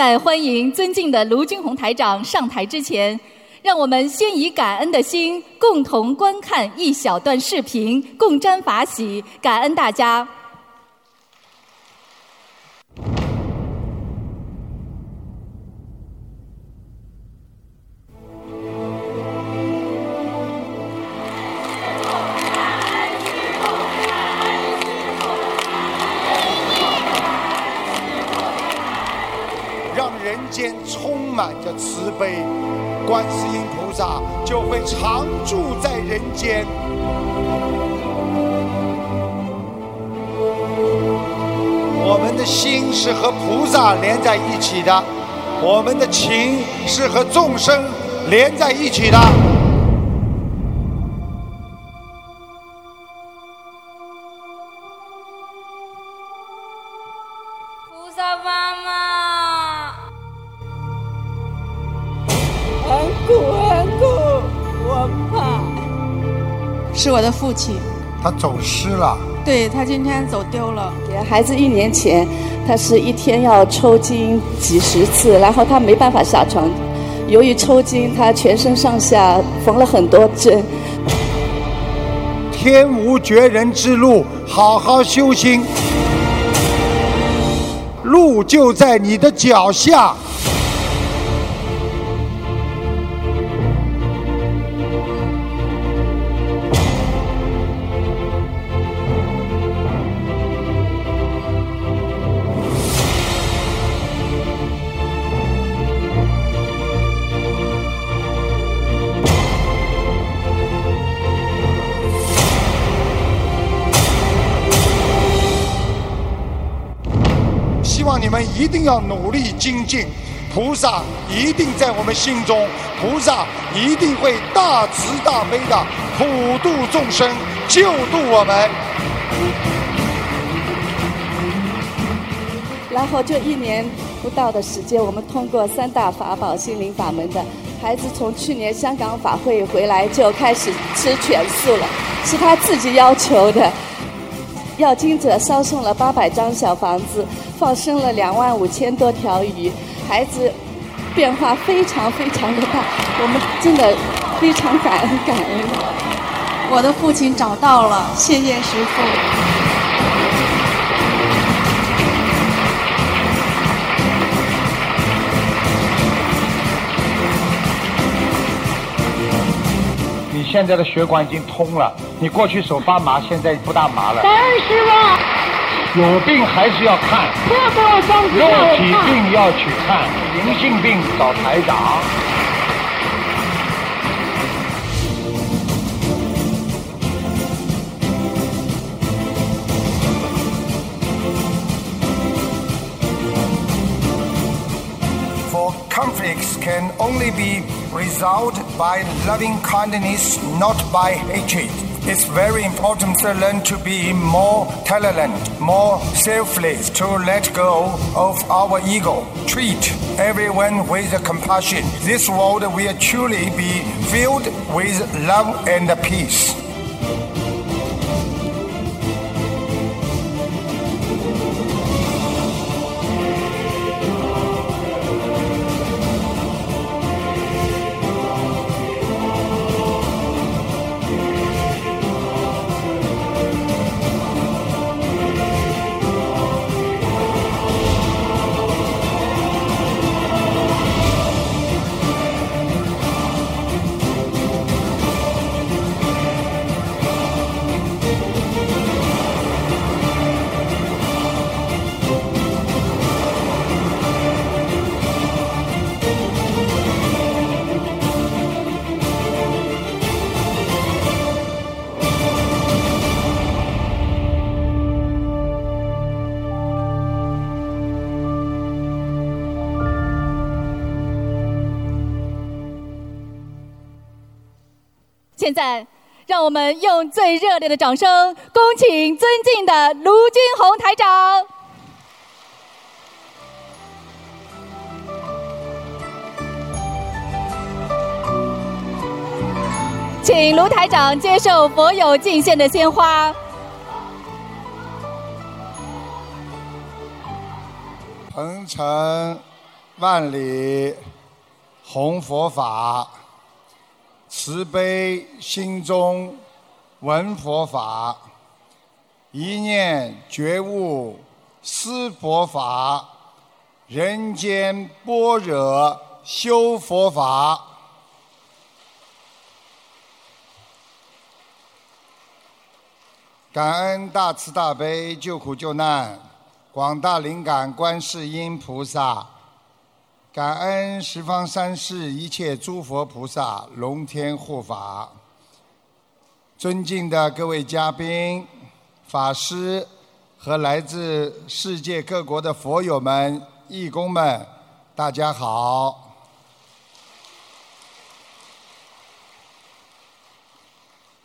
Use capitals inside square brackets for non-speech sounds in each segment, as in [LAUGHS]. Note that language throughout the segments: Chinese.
在欢迎尊敬的卢军红台长上台之前，让我们先以感恩的心，共同观看一小段视频，共沾法喜，感恩大家。间。我们的心是和菩萨连在一起的，我们的情是和众生连在一起的。的父亲，他走失了，对他今天走丢了。孩子一年前，他是一天要抽筋几十次，然后他没办法下床。由于抽筋，他全身上下缝了很多针。天无绝人之路，好好修心，路就在你的脚下。一定要努力精进，菩萨一定在我们心中，菩萨一定会大慈大悲的普度众生，救度我们。然后就一年不到的时间，我们通过三大法宝心灵法门的孩子，从去年香港法会回来就开始吃全素了，是他自己要求的。要经者烧送了八百张小房子，放生了两万五千多条鱼，孩子变化非常非常的大，我们真的非常感恩感恩。我的父亲找到了，谢谢师傅。现在的血管已经通了，你过去手发麻，现在不大麻了。感恩师傅，有病还是要看，肉体。病要去看，灵性病找台长。Can only be resolved by loving kindness, not by hatred. It's very important to learn to be more tolerant, more selfless, to let go of our ego. Treat everyone with compassion. This world will truly be filled with love and peace. 现在，让我们用最热烈的掌声，恭请尊敬的卢军红台长。请卢台长接受佛友敬献的鲜花。鹏程万里弘佛法，慈悲心中闻佛法，一念觉悟思佛法，人间般若修佛法。感恩大慈大悲救苦救难广大灵感观世音菩萨，感恩十方三世一切诸佛菩萨龙天护法。尊敬的各位嘉宾、法师和来自世界各国的佛友们、义工们，大家好！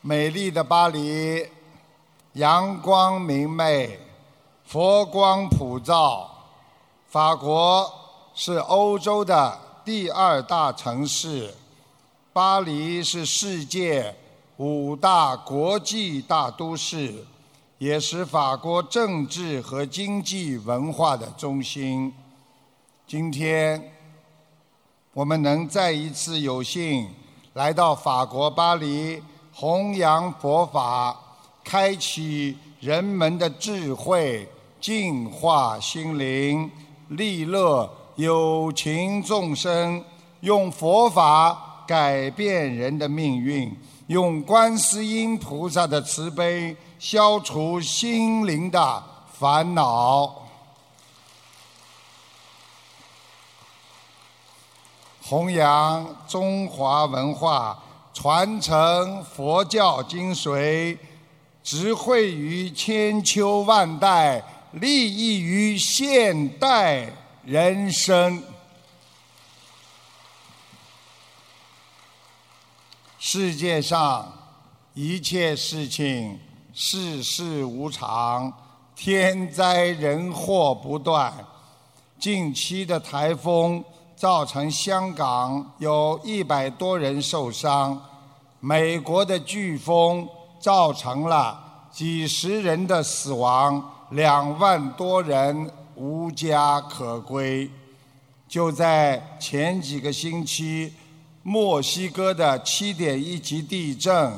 美丽的巴黎。阳光明媚，佛光普照。法国是欧洲的第二大城市，巴黎是世界五大国际大都市，也是法国政治和经济文化的中心。今天，我们能再一次有幸来到法国巴黎，弘扬佛法。开启人们的智慧，净化心灵，利乐有情众生，用佛法改变人的命运，用观世音菩萨的慈悲消除心灵的烦恼，弘扬中华文化，传承佛教精髓。智慧于千秋万代，利益于现代人生。世界上一切事情，世事无常，天灾人祸不断。近期的台风造成香港有一百多人受伤，美国的飓风。造成了几十人的死亡，两万多人无家可归。就在前几个星期，墨西哥的七点一级地震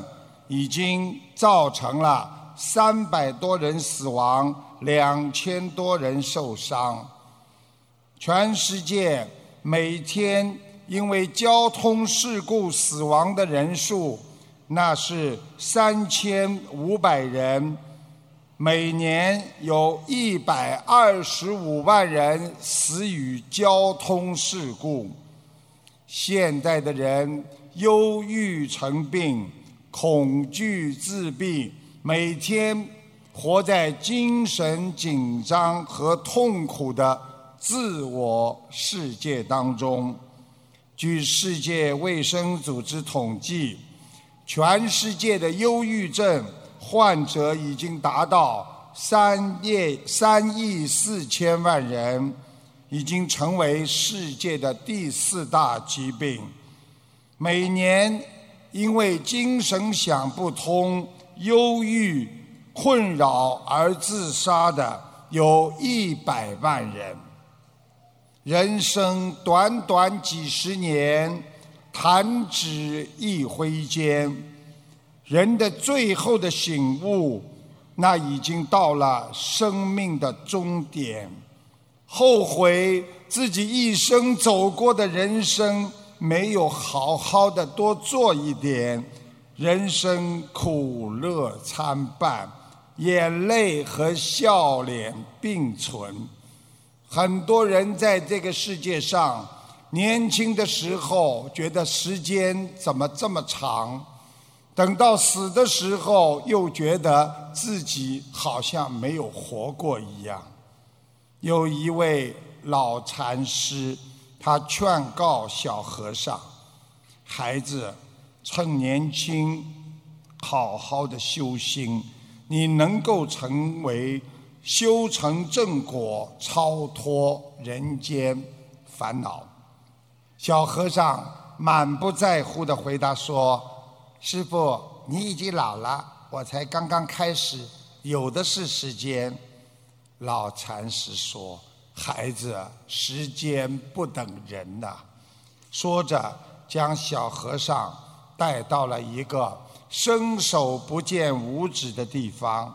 已经造成了三百多人死亡，两千多人受伤。全世界每天因为交通事故死亡的人数。那是三千五百人，每年有一百二十五万人死于交通事故。现代的人忧郁成病，恐惧自闭，每天活在精神紧张和痛苦的自我世界当中。据世界卫生组织统计。全世界的忧郁症患者已经达到三亿三亿四千万人，已经成为世界的第四大疾病。每年因为精神想不通、忧郁困扰而自杀的有一百万人。人生短短几十年。弹指一挥间，人的最后的醒悟，那已经到了生命的终点。后悔自己一生走过的人生，没有好好的多做一点。人生苦乐参半，眼泪和笑脸并存。很多人在这个世界上。年轻的时候觉得时间怎么这么长，等到死的时候又觉得自己好像没有活过一样。有一位老禅师，他劝告小和尚：“孩子，趁年轻，好好的修心，你能够成为修成正果，超脱人间烦恼。”小和尚满不在乎地回答说：“师傅，你已经老了，我才刚刚开始，有的是时间。”老禅师说：“孩子，时间不等人呐。说着，将小和尚带到了一个伸手不见五指的地方。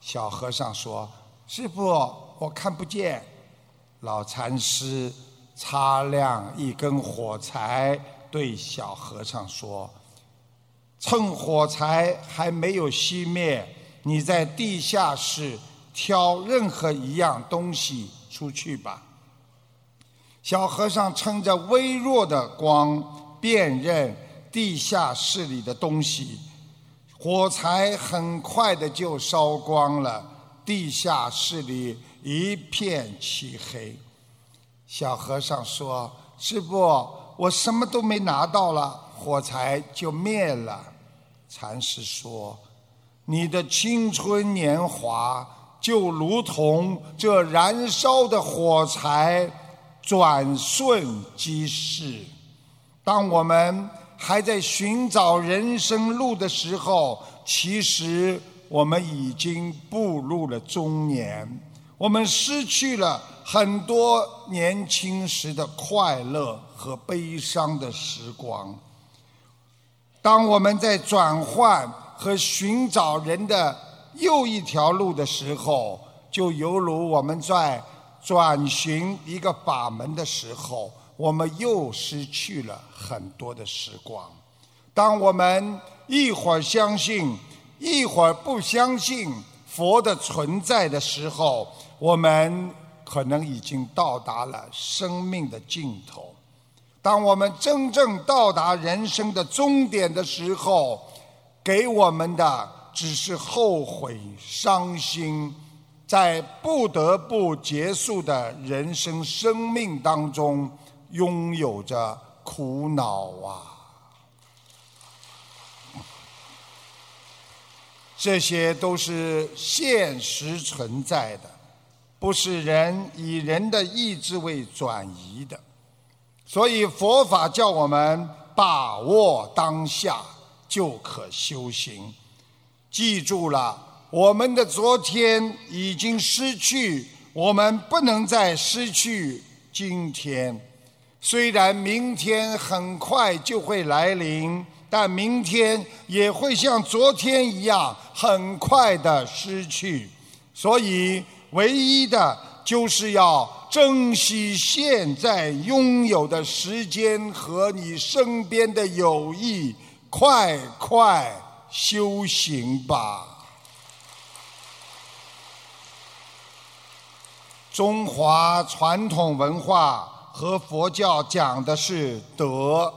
小和尚说：“师傅，我看不见。”老禅师擦亮一根火柴，对小和尚说：“趁火柴还没有熄灭，你在地下室挑任何一样东西。”出去吧。小和尚趁着微弱的光辨认地下室里的东西，火柴很快的就烧光了，地下室里一片漆黑。小和尚说：“师傅，我什么都没拿到了，火柴就灭了。”禅师说：“你的青春年华。”就如同这燃烧的火柴，转瞬即逝。当我们还在寻找人生路的时候，其实我们已经步入了中年。我们失去了很多年轻时的快乐和悲伤的时光。当我们在转换和寻找人的。又一条路的时候，就犹如我们在转寻一个法门的时候，我们又失去了很多的时光。当我们一会儿相信，一会儿不相信佛的存在的时候，我们可能已经到达了生命的尽头。当我们真正到达人生的终点的时候，给我们的。只是后悔、伤心，在不得不结束的人生生命当中，拥有着苦恼啊！这些都是现实存在的，不是人以人的意志为转移的。所以佛法叫我们把握当下，就可修行。记住了，我们的昨天已经失去，我们不能再失去今天。虽然明天很快就会来临，但明天也会像昨天一样很快的失去。所以，唯一的就是要珍惜现在拥有的时间和你身边的友谊，快快。修行吧。中华传统文化和佛教讲的是德，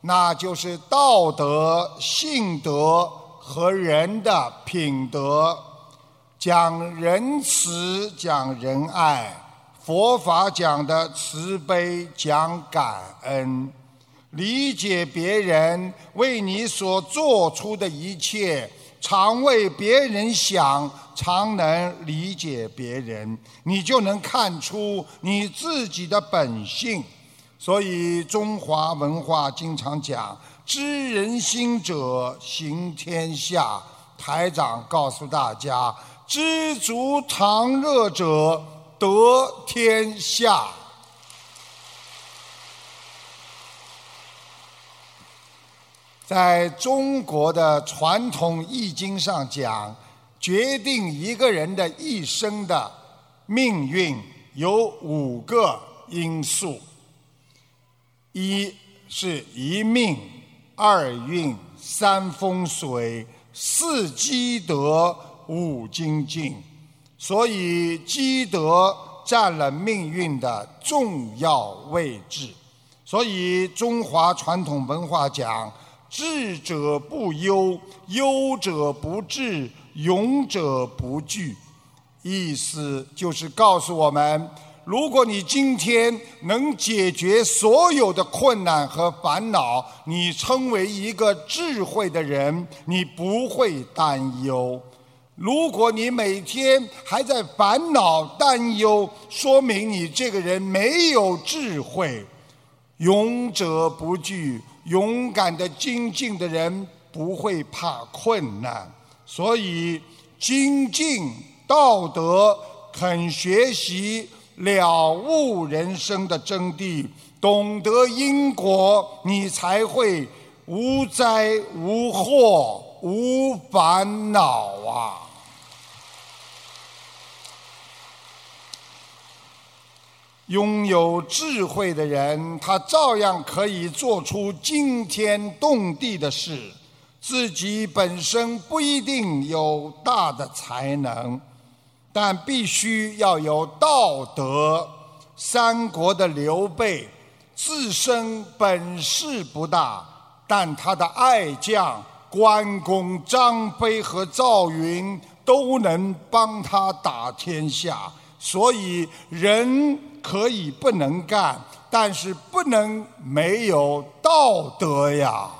那就是道德、性德和人的品德，讲仁慈，讲仁爱。佛法讲的慈悲，讲感恩。理解别人为你所做出的一切，常为别人想，常能理解别人，你就能看出你自己的本性。所以中华文化经常讲“知人心者行天下”。台长告诉大家：“知足常乐者得天下。”在中国的传统易经上讲，决定一个人的一生的命运有五个因素：一是一命，二运，三风水，四积德，五精进。所以积德占了命运的重要位置。所以中华传统文化讲。智者不忧，忧者不治，勇者不惧。意思就是告诉我们：如果你今天能解决所有的困难和烦恼，你成为一个智慧的人，你不会担忧；如果你每天还在烦恼、担忧，说明你这个人没有智慧。勇者不惧。勇敢的精进的人不会怕困难，所以精进道德、肯学习、了悟人生的真谛，懂得因果，你才会无灾无祸无烦恼啊！拥有智慧的人，他照样可以做出惊天动地的事。自己本身不一定有大的才能，但必须要有道德。三国的刘备自身本事不大，但他的爱将关公、张飞和赵云都能帮他打天下。所以，人可以不能干，但是不能没有道德呀。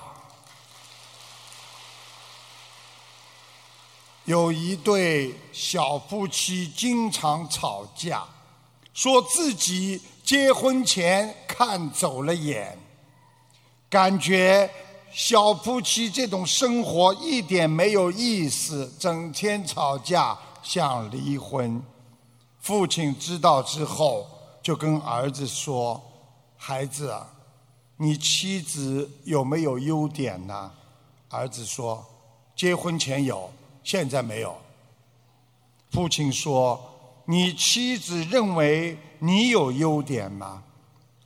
有一对小夫妻经常吵架，说自己结婚前看走了眼，感觉小夫妻这种生活一点没有意思，整天吵架，想离婚。父亲知道之后，就跟儿子说：“孩子啊，你妻子有没有优点呢？”儿子说：“结婚前有。”现在没有。父亲说：“你妻子认为你有优点吗？”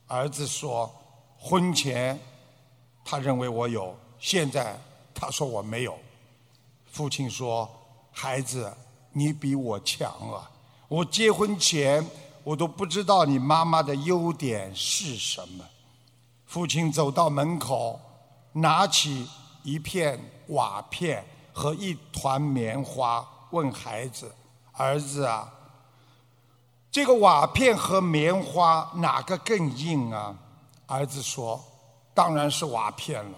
儿子说：“婚前，他认为我有，现在他说我没有。”父亲说：“孩子，你比我强啊！我结婚前我都不知道你妈妈的优点是什么。”父亲走到门口，拿起一片瓦片。和一团棉花，问孩子：“儿子啊，这个瓦片和棉花哪个更硬啊？”儿子说：“当然是瓦片了。”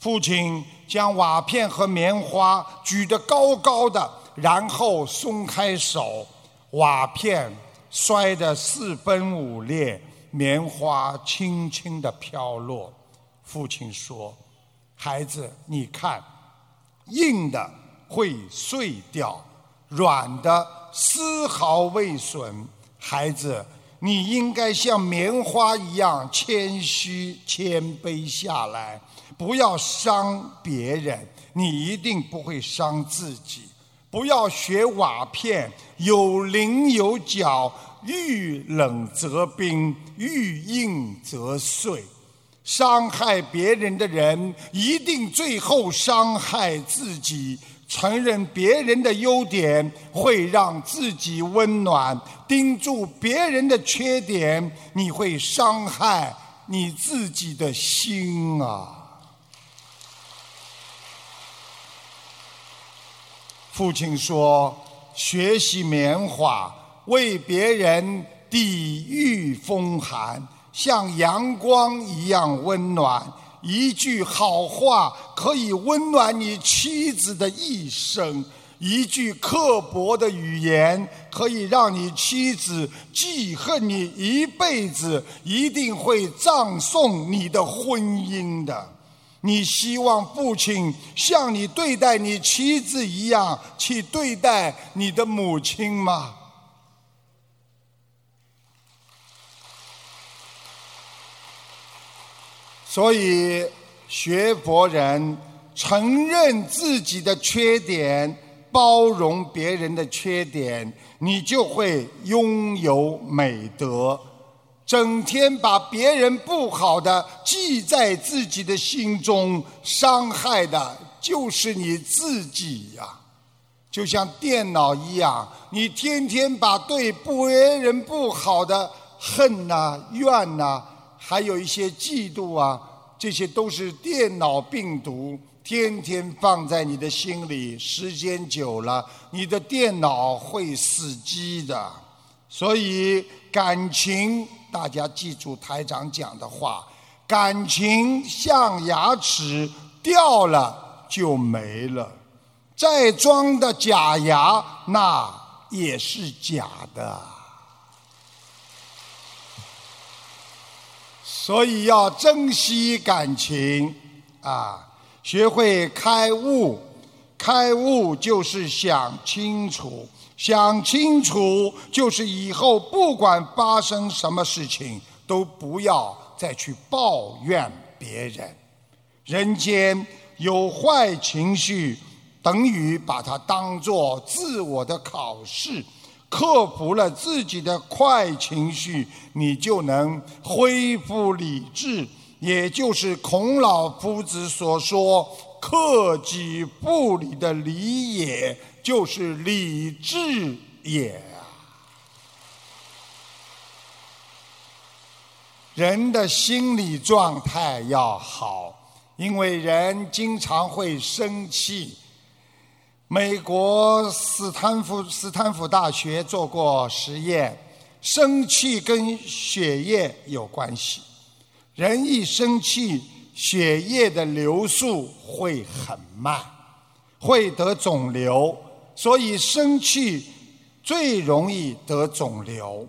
父亲将瓦片和棉花举得高高的，然后松开手，瓦片摔得四分五裂，棉花轻轻地飘落。父亲说：“孩子，你看。”硬的会碎掉，软的丝毫未损。孩子，你应该像棉花一样谦虚谦卑下来，不要伤别人，你一定不会伤自己。不要学瓦片，有棱有角，遇冷则冰，遇硬则碎。伤害别人的人，一定最后伤害自己。承认别人的优点，会让自己温暖；盯住别人的缺点，你会伤害你自己的心啊！父亲说：“学习棉花，为别人抵御风寒。”像阳光一样温暖，一句好话可以温暖你妻子的一生；一句刻薄的语言可以让你妻子记恨你一辈子，一定会葬送你的婚姻的。你希望父亲像你对待你妻子一样去对待你的母亲吗？所以，学佛人承认自己的缺点，包容别人的缺点，你就会拥有美德。整天把别人不好的记在自己的心中，伤害的就是你自己呀。就像电脑一样，你天天把对别人不好的恨呐、怨呐，还有一些嫉妒啊。这些都是电脑病毒，天天放在你的心里，时间久了，你的电脑会死机的。所以感情，大家记住台长讲的话：感情像牙齿，掉了就没了，再装的假牙，那也是假的。所以要珍惜感情，啊，学会开悟，开。悟就是想清楚，想清楚就是以后不管发生什么事情，都不要再去抱怨别人。人间有坏情绪，等于把它当做自我的考试。克服了自己的坏情绪，你就能恢复理智，也就是孔老夫子所说“克己复礼”的礼，也就是理智也。人的心理状态要好，因为人经常会生气。美国斯坦福斯坦福大学做过实验，生气跟血液有关系。人一生气，血液的流速会很慢，会得肿瘤。所以生气最容易得肿瘤。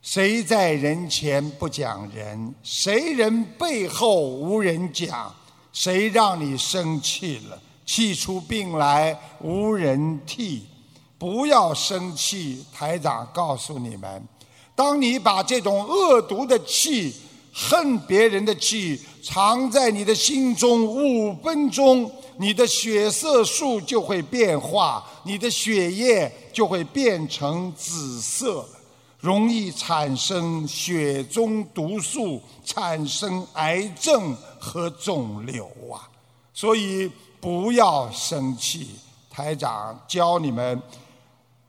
谁在人前不讲人，谁人背后无人讲，谁让你生气了？气出病来无人替，不要生气。台长告诉你们，当你把这种恶毒的气、恨别人的气藏在你的心中五分钟，你的血色素就会变化，你的血液就会变成紫色，容易产生血中毒素，产生癌症和肿瘤啊！所以。不要生气，台长教你们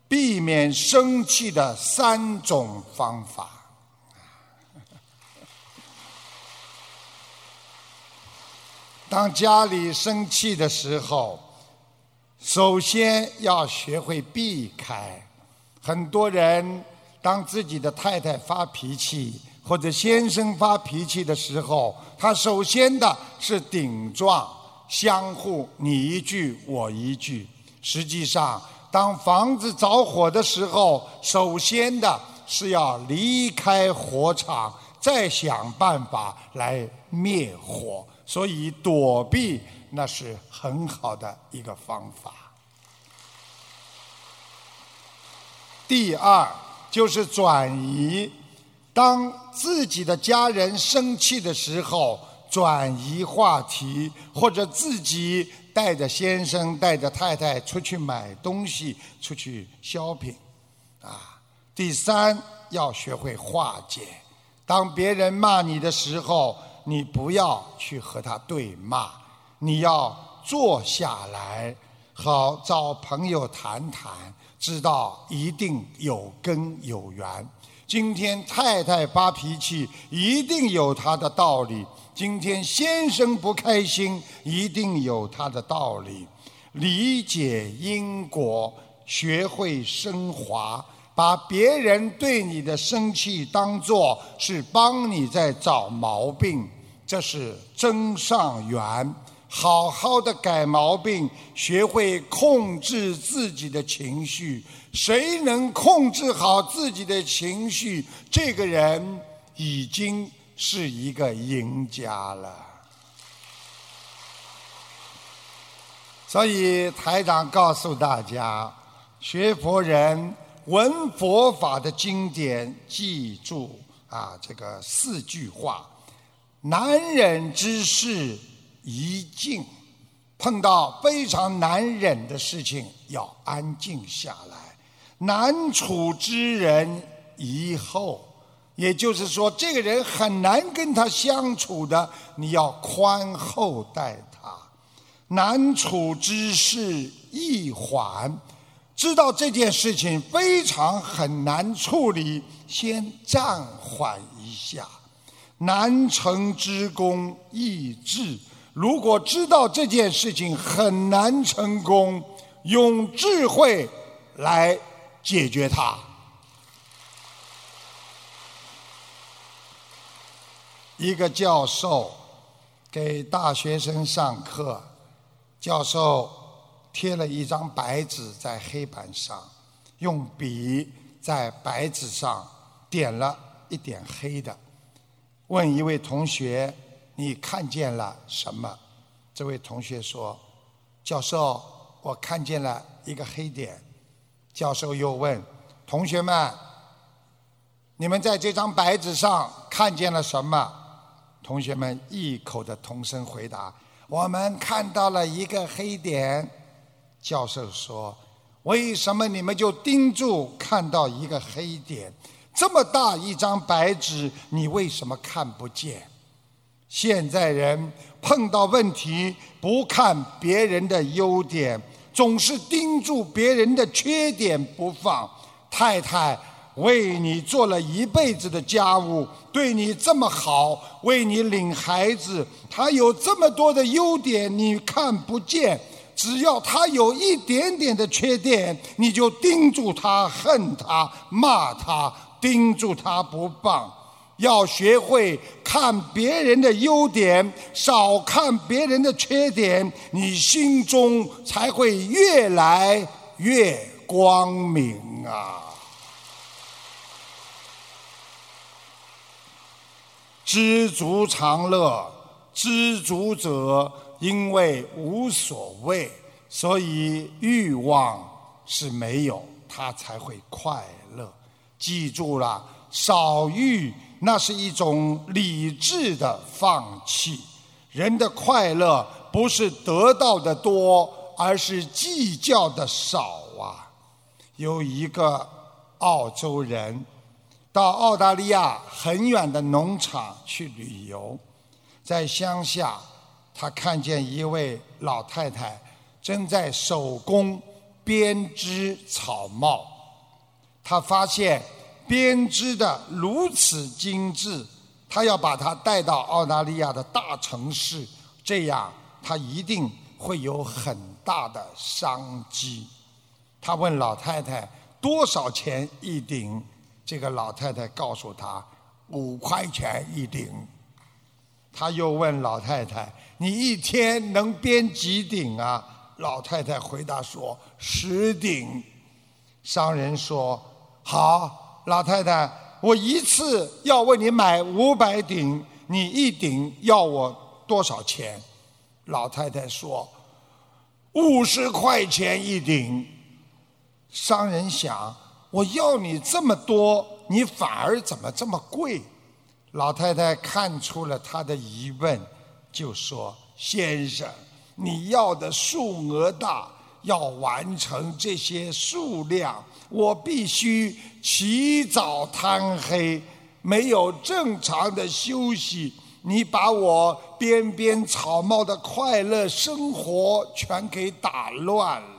避免生气的三种方法。[LAUGHS] 当家里生气的时候，首先要学会避开。很多人当自己的太太发脾气或者先生发脾气的时候，他首先的是顶撞。相互你一句我一句，实际上，当房子着火的时候，首先的是要离开火场，再想办法来灭火。所以躲避那是很好的一个方法。第二就是转移，当自己的家人生气的时候。转移话题，或者自己带着先生、带着太太出去买东西、出去 shopping，啊。第三，要学会化解。当别人骂你的时候，你不要去和他对骂，你要坐下来，好找朋友谈谈，知道一定有根有源。今天太太发脾气，一定有她的道理。今天先生不开心，一定有他的道理。理解因果，学会升华，把别人对你的生气当作是帮你在找毛病，这是真上缘。好好的改毛病，学会控制自己的情绪。谁能控制好自己的情绪，这个人已经。是一个赢家了，所以台长告诉大家，学佛人闻佛法的经典，记住啊这个四句话：难忍之事宜静，碰到非常难忍的事情要安静下来；难处之人宜后。也就是说，这个人很难跟他相处的，你要宽厚待他；难处之事易缓，知道这件事情非常很难处理，先暂缓一下；难成之功易治，如果知道这件事情很难成功，用智慧来解决它。一个教授给大学生上课，教授贴了一张白纸在黑板上，用笔在白纸上点了一点黑的，问一位同学：“你看见了什么？”这位同学说：“教授，我看见了一个黑点。教授又问同学们：“你们在这张白纸上看见了什么？”同学们异口的同声回答：“我们看到了一个黑点。”教授说：“为什么你们就盯住看到一个黑点？这么大一张白纸，你为什么看不见？”现在人碰到问题不看别人的优点，总是盯住别人的缺点不放。太太为你做了一辈子的家务，对你这么好，为你领孩子，他有这么多的优点，你看不见。只要他有一点点的缺点，你就盯住他，恨他，骂他，盯住他不放。要学会看别人的优点，少看别人的缺点，你心中才会越来越光明啊！知足常乐，知足者因为无所谓，所以欲望是没有，他才会快乐。记住了，少欲。那是一种理智的放弃。人的快乐不是得到的多，而是计较的少啊。有一个澳洲人到澳大利亚很远的农场去旅游，在乡下，他看见一位老太太正在手工编织草帽，他发现。编织的如此精致，他要把它带到澳大利亚的大城市，这样他一定会有很大的商机。他问老太太多少钱一顶，这个老太太告诉他五块钱一顶。他又问老太太：“你一天能编几顶啊？”老太太回答说：“十顶。”商人说：“好。”老太太，我一次要为你买五百顶，你一顶要我多少钱？老太太说：“五十块钱一顶。”商人想：我要你这么多，你反而怎么这么贵？老太太看出了他的疑问，就说：“先生，你要的数额大。”要完成这些数量，我必须起早贪黑，没有正常的休息。你把我编编草帽的快乐生活全给打乱了。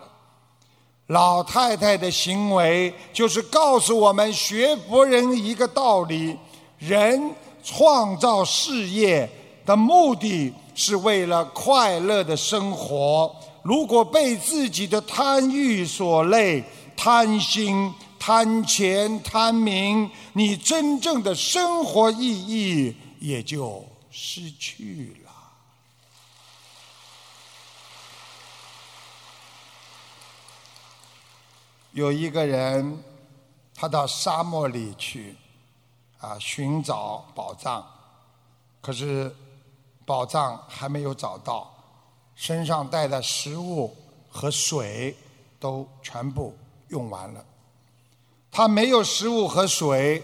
老太太的行为就是告诉我们学佛人一个道理：人创造事业的目的是为了快乐的生活。如果被自己的贪欲所累，贪心、贪钱、贪名，你真正的生活意义也就失去了。有一个人，他到沙漠里去，啊，寻找宝藏，可是宝藏还没有找到。身上带的食物和水都全部用完了，他没有食物和水，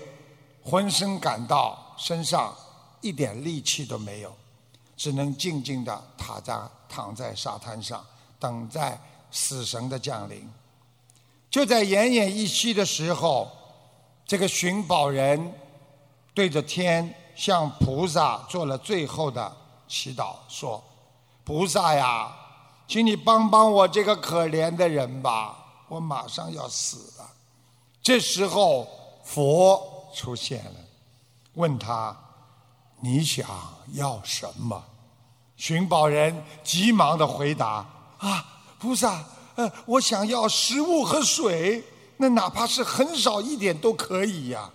浑身感到身上一点力气都没有，只能静静地躺在躺在沙滩上，等待死神的降临。就在奄奄一息的时候，这个寻宝人对着天向菩萨做了最后的祈祷，说。菩萨呀，请你帮帮我这个可怜的人吧，我马上要死了。这时候佛出现了，问他：“你想要什么？”寻宝人急忙的回答：“啊，菩萨，我想要食物和水，那哪怕是很少一点都可以呀。”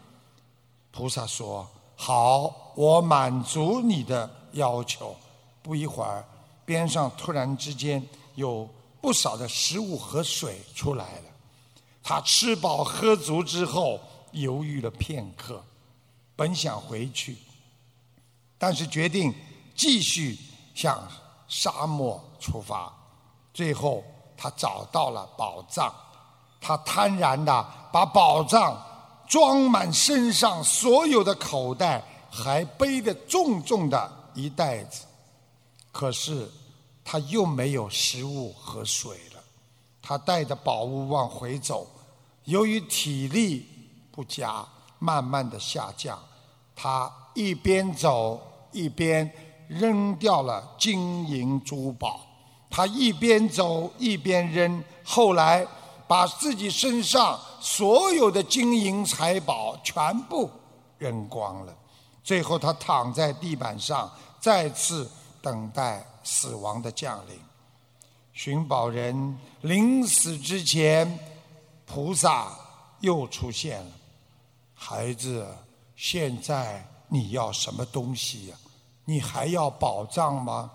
菩萨说：“好，我满足你的要求。”不一会儿。边上突然之间有不少的食物和水出来了，他吃饱喝足之后犹豫了片刻，本想回去，但是决定继续向沙漠出发。最后他找到了宝藏，他贪婪的把宝藏装满身上所有的口袋，还背着重重的一袋子。可是他又没有食物和水了，他带着宝物往回走，由于体力不佳，慢慢的下降。他一边走一边扔掉了金银珠宝，他一边走一边扔，后来把自己身上所有的金银财宝全部扔光了。最后，他躺在地板上，再次等待死亡的降临。寻宝人临死之前，菩萨又出现了，孩子。现在你要什么东西呀？你还要宝藏吗？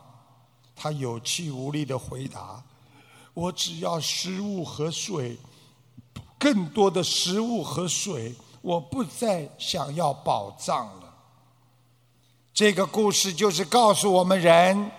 他有气无力的回答：“我只要食物和水，更多的食物和水，我不再想要宝藏了。”这个故事就是告诉我们人：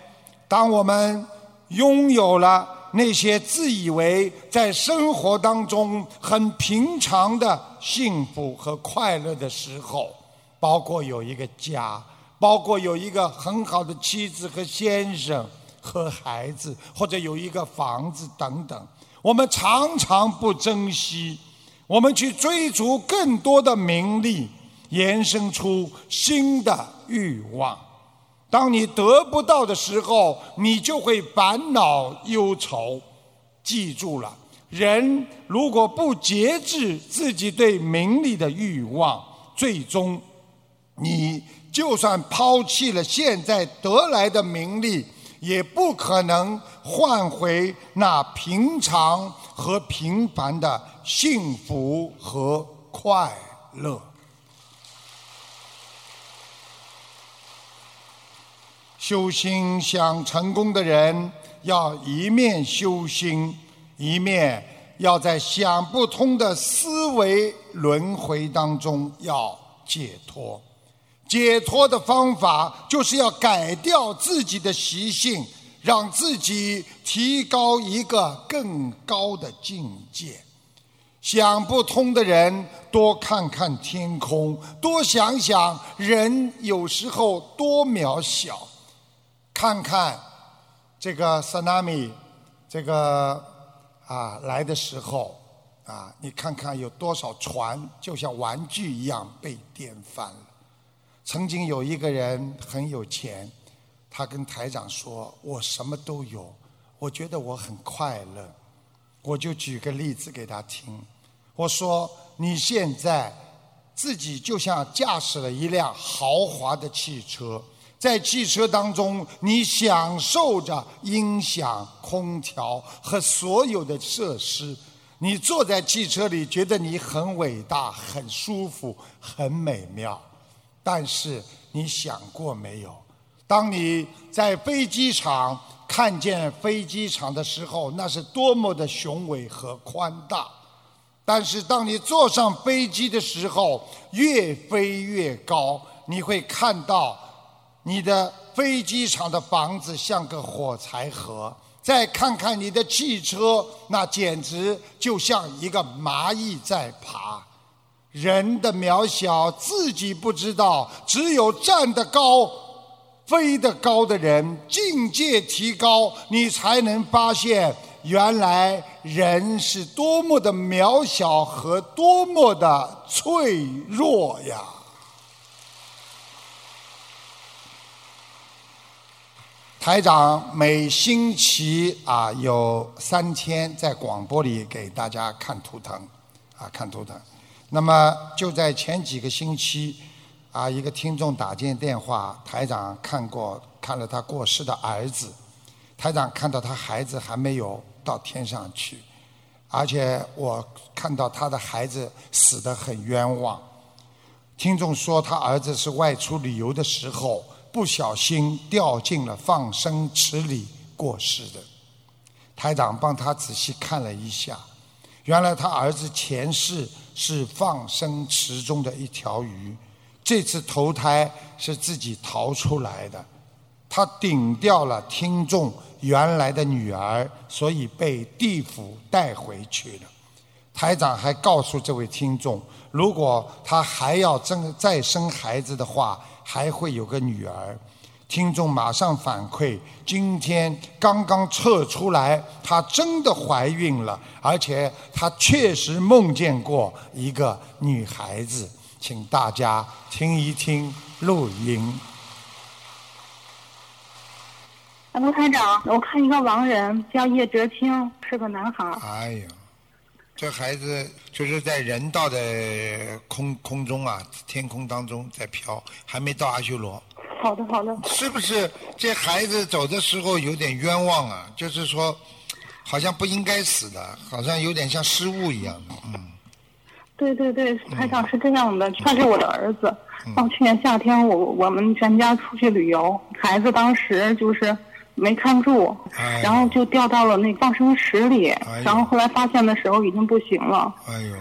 当我们拥有了那些自以为在生活当中很平常的。幸福和快乐的时候，包括有一个家，包括有一个很好的妻子和先生和孩子，或者有一个房子等等。我们常常不珍惜，我们去追逐更多的名利，延伸出新的欲望。当你得不到的时候，你就会烦恼忧愁。记住了。人如果不节制自己对名利的欲望，最终，你就算抛弃了现在得来的名利，也不可能换回那平常和平凡的幸福和快乐。修心想成功的人，要一面修心。一面要在想不通的思维轮回当中要解脱，解脱的方法就是要改掉自己的习性，让自己提高一个更高的境界。想不通的人多看看天空，多想想人有时候多渺小，看看这个 tsunami，这个。啊，来的时候，啊，你看看有多少船就像玩具一样被颠翻了。曾经有一个人很有钱，他跟台长说：“我什么都有，我觉得我很快乐。”我就举个例子给他听，我说：“你现在自己就像驾驶了一辆豪华的汽车。”在汽车当中，你享受着音响、空调和所有的设施。你坐在汽车里，觉得你很伟大、很舒服、很美妙。但是你想过没有？当你在飞机场看见飞机场的时候，那是多么的雄伟和宽大。但是当你坐上飞机的时候，越飞越高，你会看到。你的飞机场的房子像个火柴盒，再看看你的汽车，那简直就像一个蚂蚁在爬。人的渺小自己不知道，只有站得高、飞得高的人，境界提高，你才能发现，原来人是多么的渺小和多么的脆弱呀。台长每星期啊有三天在广播里给大家看图腾，啊看图腾。那么就在前几个星期，啊一个听众打进电话，台长看过看了他过世的儿子，台长看到他孩子还没有到天上去，而且我看到他的孩子死得很冤枉。听众说他儿子是外出旅游的时候。不小心掉进了放生池里过世的，台长帮他仔细看了一下，原来他儿子前世是放生池中的一条鱼，这次投胎是自己逃出来的。他顶掉了听众原来的女儿，所以被地府带回去了。台长还告诉这位听众，如果他还要生再生孩子的话，还会有个女儿。听众马上反馈，今天刚刚测出来，她真的怀孕了，而且她确实梦见过一个女孩子。请大家听一听录音。卢台长，我看一个亡人叫叶哲清，是个男孩。哎呀，这孩子就是在人道的空空中啊，天空当中在飘，还没到阿修罗。好的，好的。是不是这孩子走的时候有点冤枉啊？就是说，好像不应该死的，好像有点像失误一样的。嗯。对对对，台长是这样的，他是我的儿子。到去年夏天，我我们全家出去旅游，孩子当时就是没看住，然后就掉到了那放生池里，然后后来发现的时候已经不行了。哎呦，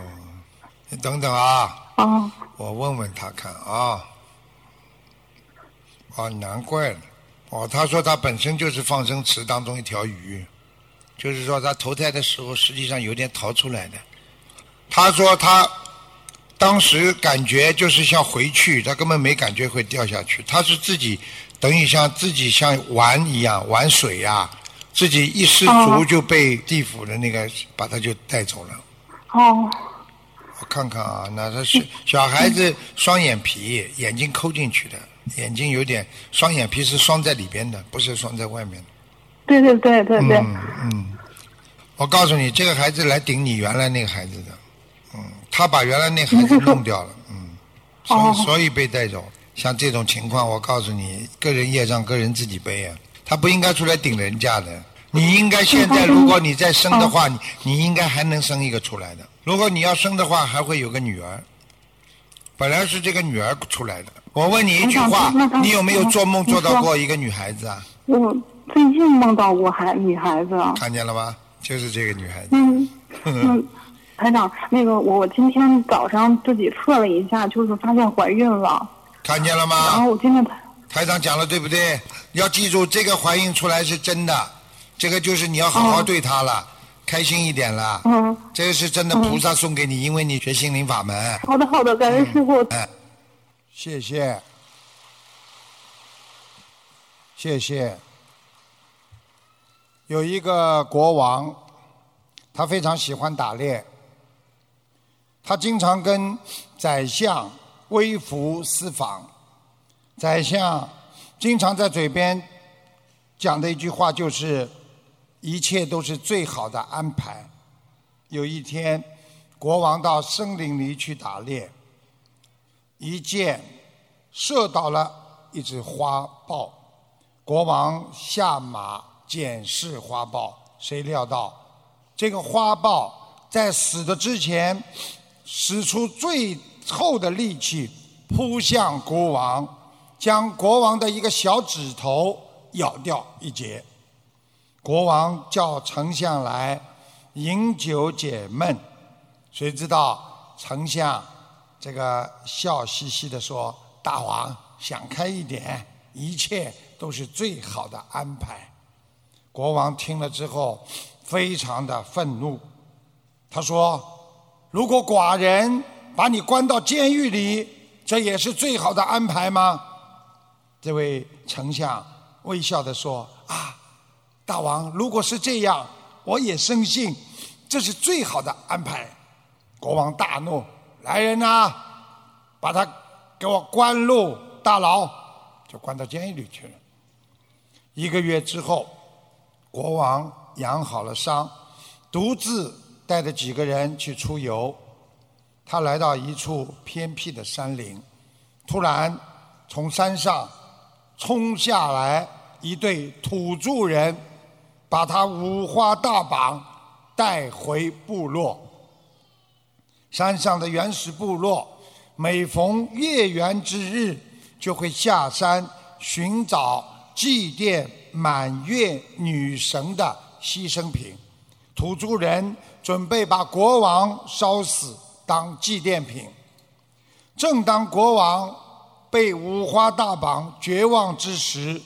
你等等啊！啊。我问问他看啊。哦，难怪了。哦，他说他本身就是放生池当中一条鱼，就是说他投胎的时候实际上有点逃出来的。他说他当时感觉就是像回去，他根本没感觉会掉下去。他是自己等于像自己像玩一样玩水呀，自己一失足就被地府的那个把他就带走了。哦。我看看啊，那他是小孩子双眼皮，眼睛抠进去的。眼睛有点双眼皮是双在里边的，不是双在外面的。对对对对对。嗯嗯，我告诉你，这个孩子来顶你原来那个孩子的，嗯，他把原来那孩子弄掉了，嗯，[LAUGHS] 所以所以被带走。像这种情况，我告诉你，个人业障个人自己背啊，他不应该出来顶人家的。你应该现在，如果你再生的话，你你应该还能生一个出来的。如果你要生的话，还会有个女儿。本来是这个女儿出来的。我问你一句话，你有没有做梦做到过一个女孩子啊？我最近梦到过孩女孩子。看见了吗？就是这个女孩子。嗯 [LAUGHS] 嗯，台长，那个我今天早上自己测了一下，就是发现怀孕了。看见了吗？然后我今天台台长讲了对不对？要记住，这个怀孕出来是真的，这个就是你要好好对她了。开心一点了，嗯，这个是真的菩萨送给你，因为你学心灵法门。好的，好的，感恩师傅。哎，谢谢，谢谢。有一个国王，他非常喜欢打猎，他经常跟宰相微服私访。宰相经常在嘴边讲的一句话就是。一切都是最好的安排。有一天，国王到森林里去打猎，一箭射倒了一只花豹。国王下马检视花豹，谁料到这个花豹在死的之前，使出最后的力气扑向国王，将国王的一个小指头咬掉一截。国王叫丞相来饮酒解闷，谁知道丞相这个笑嘻嘻的说：“大王想开一点，一切都是最好的安排。”国王听了之后非常的愤怒，他说：“如果寡人把你关到监狱里，这也是最好的安排吗？”这位丞相微笑的说：“啊。”大王，如果是这样，我也深信这是最好的安排。国王大怒：“来人呐，把他给我关入大牢，就关到监狱里去了。”一个月之后，国王养好了伤，独自带着几个人去出游。他来到一处偏僻的山林，突然从山上冲下来一对土著人。把他五花大绑带回部落。山上的原始部落，每逢月圆之日，就会下山寻找祭奠满月女神的牺牲品。土著人准备把国王烧死当祭奠品。正当国王被五花大绑绝望之时，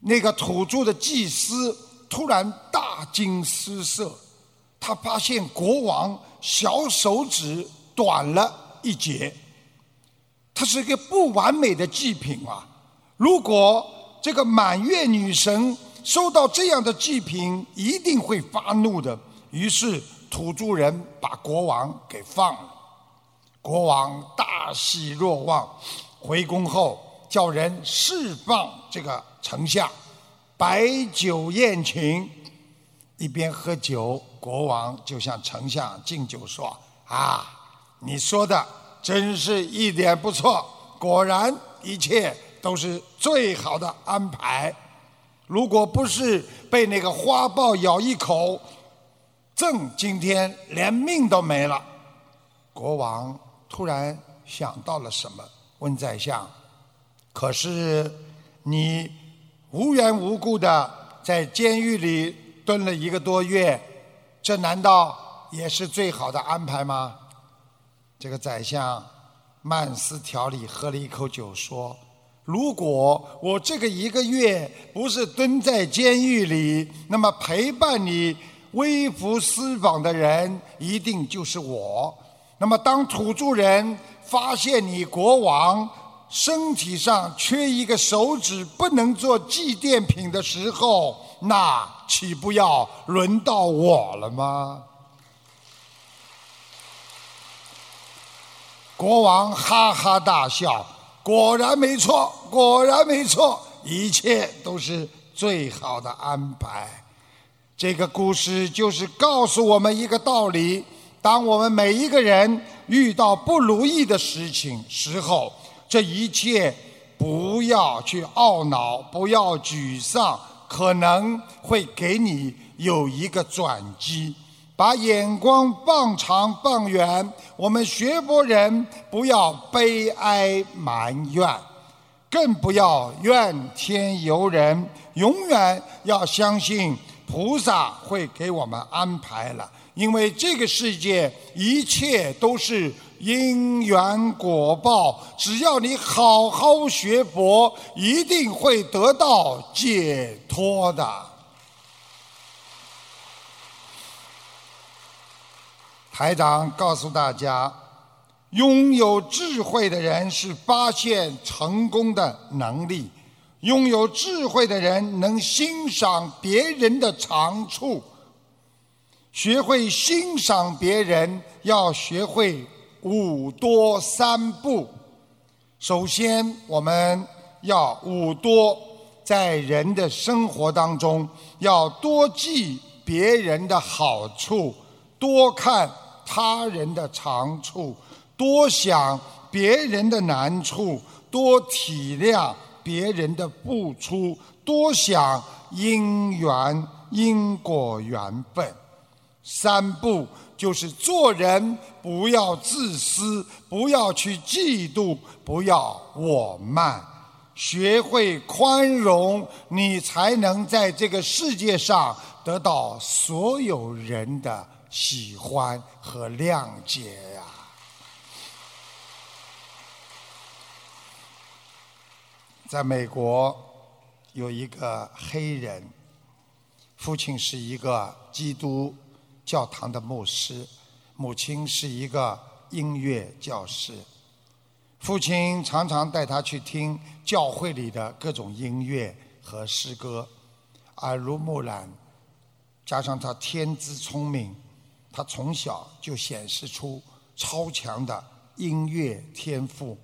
那个土著的祭司突然大惊失色，他发现国王小手指短了一截，它是一个不完美的祭品啊！如果这个满月女神收到这样的祭品，一定会发怒的。于是土著人把国王给放了，国王大喜若望，回宫后叫人释放这个丞相。摆酒宴请，一边喝酒，国王就向丞相敬酒说：“啊，你说的真是一点不错，果然一切都是最好的安排。如果不是被那个花豹咬一口，朕今天连命都没了。”国王突然想到了什么，问宰相：“可是你？”无缘无故的在监狱里蹲了一个多月，这难道也是最好的安排吗？这个宰相慢思条理，喝了一口酒，说：“如果我这个一个月不是蹲在监狱里，那么陪伴你微服私访的人一定就是我。那么当土著人发现你国王。”身体上缺一个手指，不能做祭奠品的时候，那岂不要轮到我了吗？国王哈哈大笑，果然没错，果然没错，一切都是最好的安排。这个故事就是告诉我们一个道理：当我们每一个人遇到不如意的事情时候，这一切不要去懊恼，不要沮丧，可能会给你有一个转机。把眼光放长放远，我们学佛人不要悲哀埋怨，更不要怨天尤人，永远要相信菩萨会给我们安排了。因为这个世界一切都是。因缘果报，只要你好好学佛，一定会得到解脱的。台长告诉大家，拥有智慧的人是发现成功的能力，拥有智慧的人能欣赏别人的长处，学会欣赏别人，要学会。五多三不，首先我们要五多，在人的生活当中要多记别人的好处，多看他人的长处，多想别人的难处，多体谅别人的付出，多想因缘因果缘分。三不。就是做人不要自私，不要去嫉妒，不要我慢，学会宽容，你才能在这个世界上得到所有人的喜欢和谅解呀。在美国，有一个黑人，父亲是一个基督。教堂的牧师，母亲是一个音乐教师，父亲常常带他去听教会里的各种音乐和诗歌，耳濡目染，加上他天资聪明，他从小就显示出超强的音乐天赋。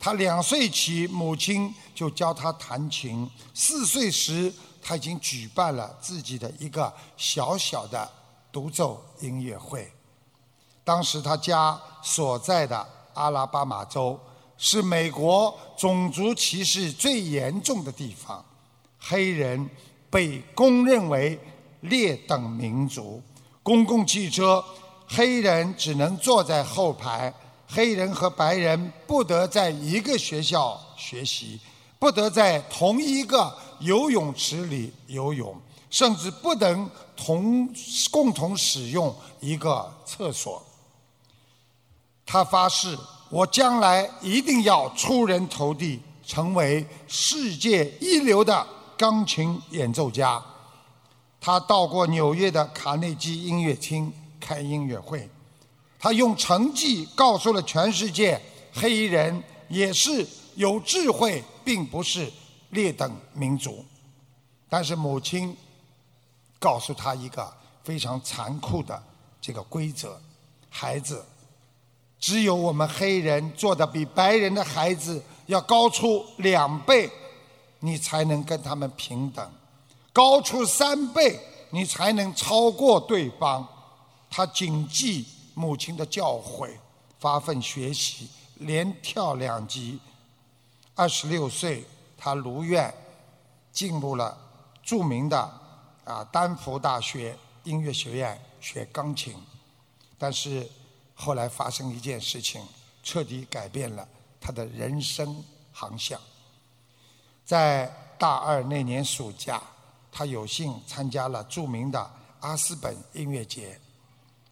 他两岁起，母亲就教他弹琴；四岁时，他已经举办了自己的一个小小的。独奏音乐会。当时他家所在的阿拉巴马州是美国种族歧视最严重的地方，黑人被公认为劣等民族。公共汽车，黑人只能坐在后排，黑人和白人不得在一个学校学习，不得在同一个游泳池里游泳。甚至不能同共同使用一个厕所。他发誓：“我将来一定要出人头地，成为世界一流的钢琴演奏家。他到过纽约的卡内基音乐厅开音乐会，他用成绩告诉了全世界，黑人也是有智慧，并不是劣等民族。但是母亲告诉他一个非常残酷的这个规则：孩子，只有我们黑人做的比白人的孩子要高出两倍，你才能跟他们平等。高出三倍，你才能超过对方。他谨记母亲的教诲，发奋学习，连跳两级。二十六岁，他如愿进入了著名的啊丹佛大学音乐学院学钢琴。但是后来发生一件事情，彻底改变了他的人生航向。在大二那年暑假。他有幸参加了著名的阿斯本音乐节，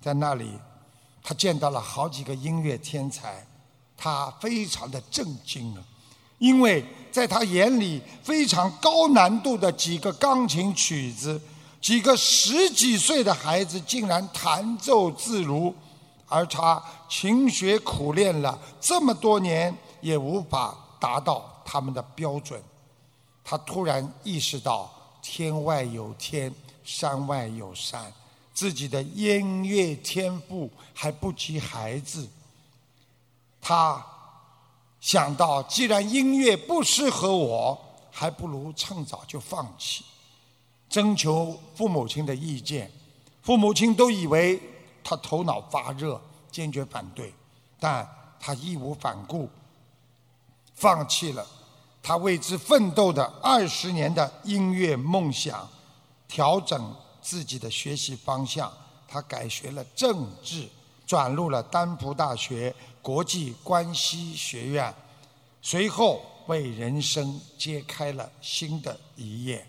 在那里，他见到了好几个音乐天才，他非常的震惊，因为在他眼里，非常高难度的几个钢琴曲子，几个十几岁的孩子竟然弹奏自如，而他勤学苦练了这么多年，也无法达到他们的标准，他突然意识到。天外有天，山外有山，自己的音乐天赋还不及孩子。他想到，既然音乐不适合我，还不如趁早就放弃。征求父母亲的意见，父母亲都以为他头脑发热，坚决反对，但他义无反顾，放弃了。他为之奋斗的二十年的音乐梦想，调整自己的学习方向，他改学了政治，转入了丹佛大学国际关系学院，随后为人生揭开了新的一页。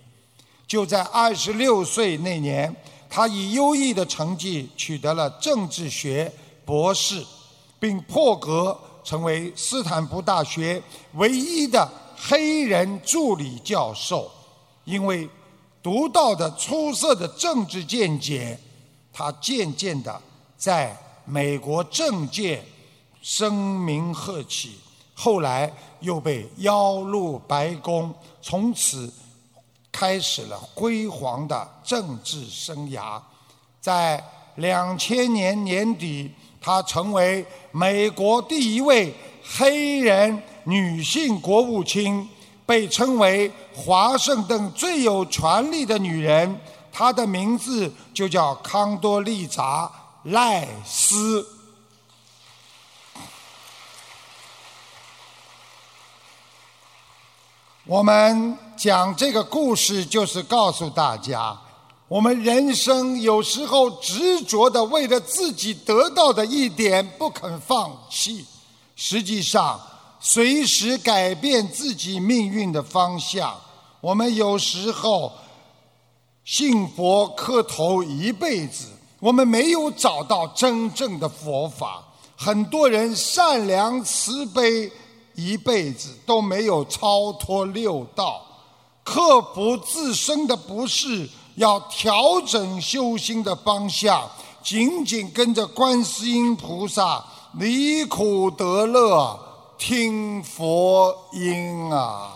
就在二十六岁那年，他以优异的成绩取得了政治学博士，并破格成为斯坦福大学唯一的。黑人助理教授，因为独到的出色的政治见解，他渐渐的在美国政界声名鹤起。后来又被邀入白宫，从此开始了辉煌的政治生涯。在两千年年底，他成为美国第一位黑人。女性国务卿被称为华盛顿最有权力的女人，她的名字就叫康多利扎·赖斯。我们讲这个故事，就是告诉大家，我们人生有时候执着的为了自己得到的一点不肯放弃，实际上。随时改变自己命运的方向。我们有时候信佛磕头一辈子，我们没有找到真正的佛法。很多人善良慈悲一辈子都没有超脱六道，克服自身的不适，要调整修心的方向，紧紧跟着观世音菩萨，离苦得乐。听佛音啊！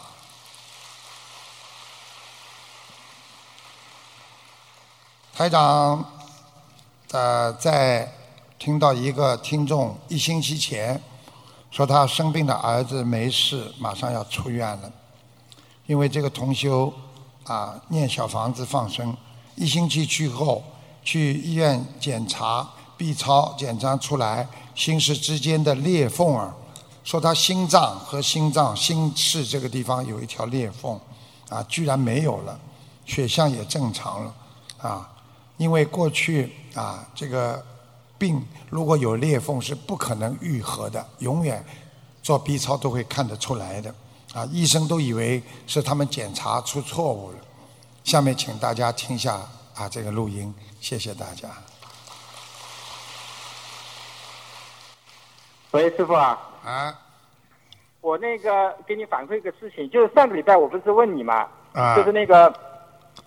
台长，呃，在听到一个听众一星期前说他生病的儿子没事，马上要出院了，因为这个同修啊念小房子放生，一星期去后去医院检查 B 超检查出来心室之间的裂缝儿。说他心脏和心脏心室这个地方有一条裂缝，啊，居然没有了，血象也正常了，啊，因为过去啊这个病如果有裂缝是不可能愈合的，永远做 B 超都会看得出来的，啊，医生都以为是他们检查出错误了。下面请大家听下啊这个录音，谢谢大家。喂，师傅啊。啊，我那个给你反馈一个事情，就是上个礼拜我不是问你嘛，啊就是那个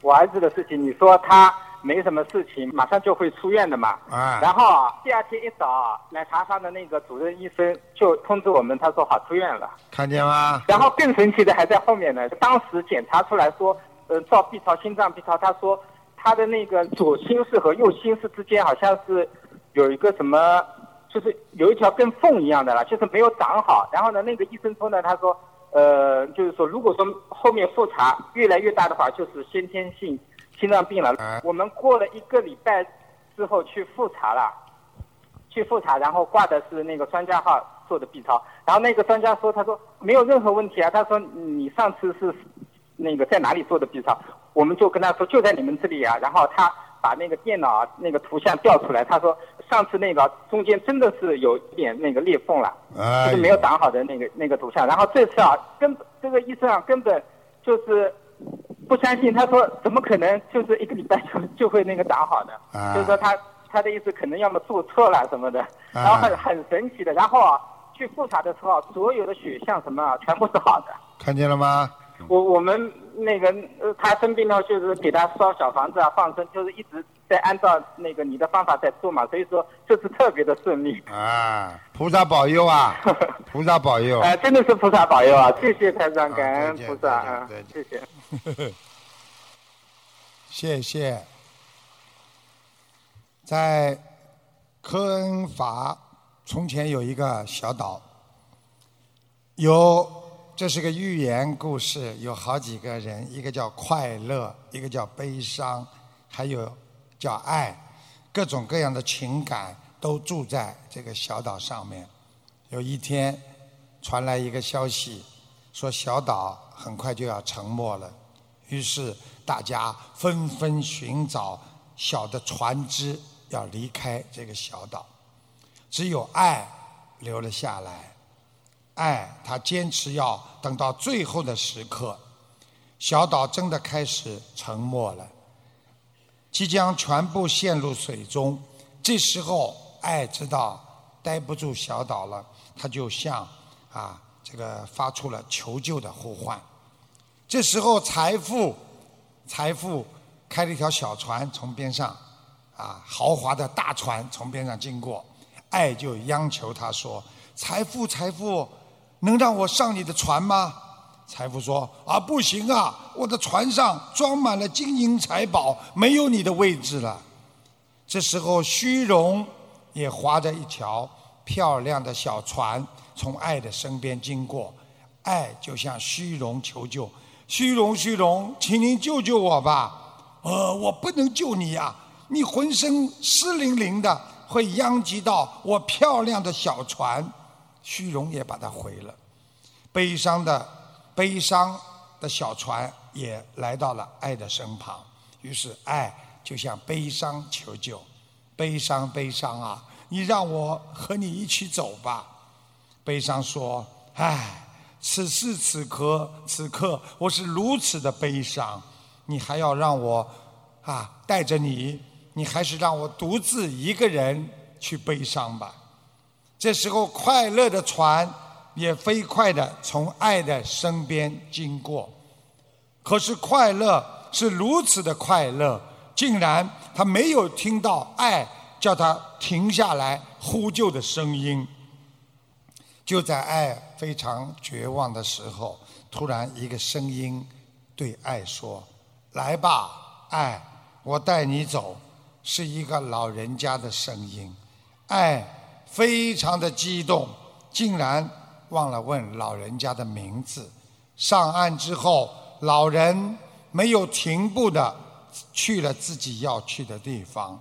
我儿子的事情，你说他没什么事情，马上就会出院的嘛。啊然后啊，第二天一早啊来查房的那个主任医生就通知我们，他说好出院了。看见吗？然后更神奇的还在后面呢，当时检查出来说，呃，照 B 超、心脏 B 超，他说他的那个左心室和右心室之间好像是有一个什么，就是有一条跟缝一样的了，就是没有长好。然后呢，那个医生说呢，他说，呃，就是说如果说后面复查越来越大的话，就是先天性心脏病了。我们过了一个礼拜之后去复查了。去复查，然后挂的是那个专家号做的 B 超，然后那个专家说，他说没有任何问题啊，他说你上次是那个在哪里做的 B 超，我们就跟他说就在你们这里啊，然后他把那个电脑啊那个图像调出来，他说上次那个中间真的是有一点那个裂缝了，哎就是没有挡好的那个那个图像，然后这次啊根本这个医生啊根本就是不相信，他说怎么可能就是一个礼拜就就会那个长好的，啊就是说他他的意思可能要么做错了什么的，啊然后很很神奇的，然后啊去复查的时候啊，所有的血项什么啊全部是好的。看见了吗？我我们那个呃他生病了就是给他烧小房子啊放生，就是一直在按照那个你的方法在做嘛，所以说这次特别的顺利。啊，菩萨保佑啊，[LAUGHS] 菩萨保佑。哎、真的是菩萨保佑啊！谢谢台长，感恩菩萨啊，谢谢。[LAUGHS] 谢谢。在科恩法从前有一个小岛，有这是个寓言故事，有好几个人，一个叫快乐，一个叫悲伤，还有叫爱，各种各样的情感都住在这个小岛上面。有一天，传来一个消息，说小岛很快就要沉没了。于是大家纷纷寻找小的船只，要离开这个小岛。只有爱留了下来，爱他坚持要等到最后的时刻，小岛真的开始沉没了，即将全部陷入水中。这时候，爱知道待不住小岛了，他就向啊这个发出了求救的呼唤。这时候，财富，财富开了一条小船从边上，啊，豪华的大船从边上经过，爱就央求他说：“财富，财富，能让我上你的船吗？”财富说：“啊，不行啊，我的船上装满了金银财宝，没有你的位置了。”这时候，虚荣也划着一条漂亮的小船从爱的身边经过，爱就向虚荣求救。虚荣，虚荣，请您救救我吧！呃，我不能救你呀、你浑身湿淋淋的，会殃及到我漂亮的小船。虚荣也把它毁了。悲伤的，悲伤的小船也来到了爱的身旁。于是，爱就向悲伤求救：“悲伤，悲伤啊，你让我和你一起走吧。”悲伤说：“唉。”此时此刻，此刻我是如此的悲伤，你还要让我啊带着你，你还是让我独自一个人去悲伤吧。这时候，快乐的船也飞快地从爱的身边经过，可是快乐是如此的快乐，竟然他没有听到爱叫他停下来呼救的声音。就在爱非常绝望的时候，突然一个声音对爱说：“来吧，爱，我带你走。”是一个老人家的声音。爱非常的激动，竟然忘了问老人家的名字。上岸之后，老人没有停步的去了自己要去的地方，